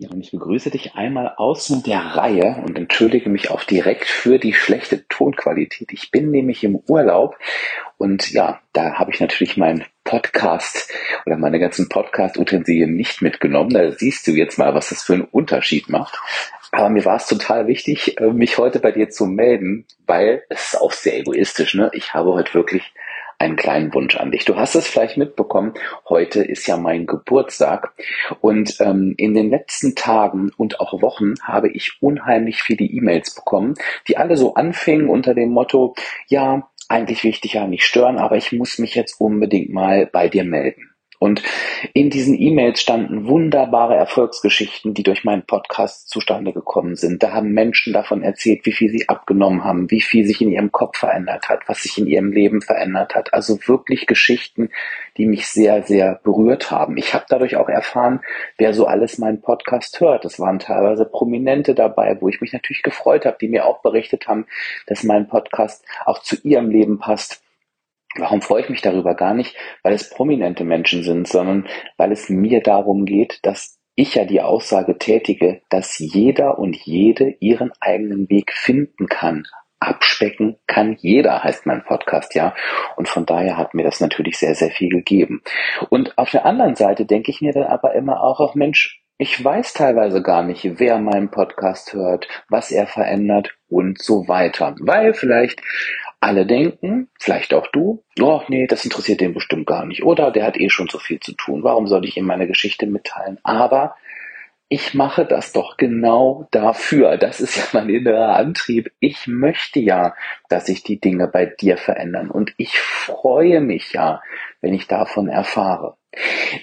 Ja, und ich begrüße dich einmal außen der Reihe und entschuldige mich auch direkt für die schlechte Tonqualität. Ich bin nämlich im Urlaub und ja, da habe ich natürlich meinen Podcast oder meine ganzen Podcast-Utensilien nicht mitgenommen. Da siehst du jetzt mal, was das für einen Unterschied macht. Aber mir war es total wichtig, äh, mich heute bei dir zu melden, weil es ist auch sehr egoistisch. Ne? Ich habe heute wirklich einen kleinen Wunsch an dich. Du hast es vielleicht mitbekommen, heute ist ja mein Geburtstag und ähm, in den letzten Tagen und auch Wochen habe ich unheimlich viele E-Mails bekommen, die alle so anfingen unter dem Motto, ja, eigentlich will ich dich ja nicht stören, aber ich muss mich jetzt unbedingt mal bei dir melden. Und in diesen E-Mails standen wunderbare Erfolgsgeschichten, die durch meinen Podcast zustande gekommen sind. Da haben Menschen davon erzählt, wie viel sie abgenommen haben, wie viel sich in ihrem Kopf verändert hat, was sich in ihrem Leben verändert hat. Also wirklich Geschichten, die mich sehr, sehr berührt haben. Ich habe dadurch auch erfahren, wer so alles meinen Podcast hört. Es waren teilweise Prominente dabei, wo ich mich natürlich gefreut habe, die mir auch berichtet haben, dass mein Podcast auch zu ihrem Leben passt Warum freue ich mich darüber gar nicht, weil es prominente Menschen sind, sondern weil es mir darum geht, dass ich ja die Aussage tätige, dass jeder und jede ihren eigenen Weg finden kann. Abspecken kann jeder, heißt mein Podcast, ja. Und von daher hat mir das natürlich sehr, sehr viel gegeben. Und auf der anderen Seite denke ich mir dann aber immer auch, auch Mensch, ich weiß teilweise gar nicht, wer meinen Podcast hört, was er verändert und so weiter. Weil vielleicht alle denken, vielleicht auch du, oh nee, das interessiert den bestimmt gar nicht. Oder der hat eh schon so viel zu tun. Warum soll ich ihm meine Geschichte mitteilen? Aber ich mache das doch genau dafür. Das ist ja mein innerer Antrieb. Ich möchte ja, dass sich die Dinge bei dir verändern. Und ich freue mich ja, wenn ich davon erfahre.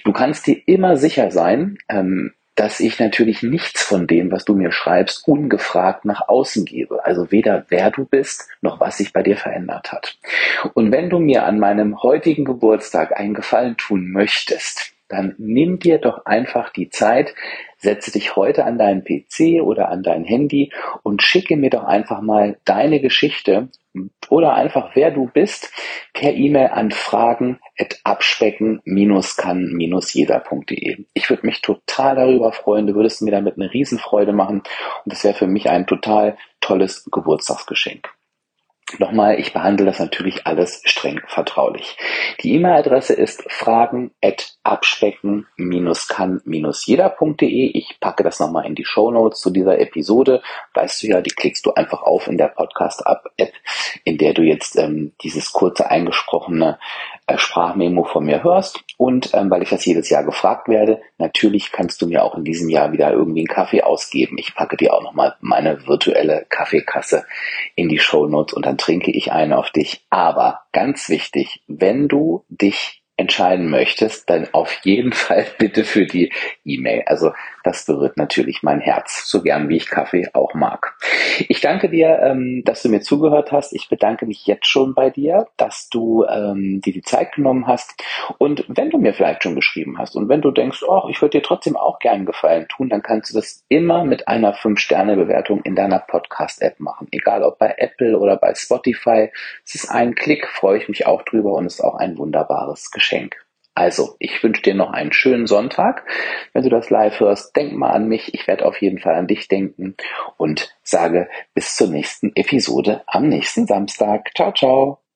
Du kannst dir immer sicher sein, ähm, dass ich natürlich nichts von dem, was du mir schreibst, ungefragt nach außen gebe. Also weder wer du bist, noch was sich bei dir verändert hat. Und wenn du mir an meinem heutigen Geburtstag einen Gefallen tun möchtest, dann nimm dir doch einfach die Zeit, setze dich heute an deinen PC oder an dein Handy und schicke mir doch einfach mal deine Geschichte oder einfach wer du bist per E-Mail an fragen abspecken-kann-jeder.de. Ich würde mich total darüber freuen. Du würdest mir damit eine Riesenfreude machen und das wäre für mich ein total tolles Geburtstagsgeschenk. Nochmal, ich behandle das natürlich alles streng vertraulich. Die E-Mail-Adresse ist fragen at abspecken-kann-jeder.de. Ich packe das nochmal in die Show Notes zu dieser Episode. Weißt du ja, die klickst du einfach auf in der Podcast-App, in der du jetzt ähm, dieses kurze eingesprochene Sprachmemo von mir hörst. Und ähm, weil ich das jedes Jahr gefragt werde, natürlich kannst du mir auch in diesem Jahr wieder irgendwie einen Kaffee ausgeben. Ich packe dir auch nochmal meine virtuelle Kaffeekasse in die Show Notes und dann trinke ich einen auf dich. Aber ganz wichtig, wenn du dich entscheiden möchtest, dann auf jeden Fall bitte für die E-Mail. Also das berührt natürlich mein Herz, so gern wie ich Kaffee auch mag. Ich danke dir, ähm, dass du mir zugehört hast. Ich bedanke mich jetzt schon bei dir, dass du ähm, dir die Zeit genommen hast. Und wenn du mir vielleicht schon geschrieben hast und wenn du denkst, oh, ich würde dir trotzdem auch gern Gefallen tun, dann kannst du das immer mit einer 5-Sterne-Bewertung in deiner Podcast-App machen. Egal ob bei Apple oder bei Spotify. Es ist ein Klick, freue ich mich auch drüber und ist auch ein wunderbares Geschenk. Also, ich wünsche dir noch einen schönen Sonntag. Wenn du das live hörst, denk mal an mich. Ich werde auf jeden Fall an dich denken und sage bis zur nächsten Episode am nächsten Samstag. Ciao, ciao.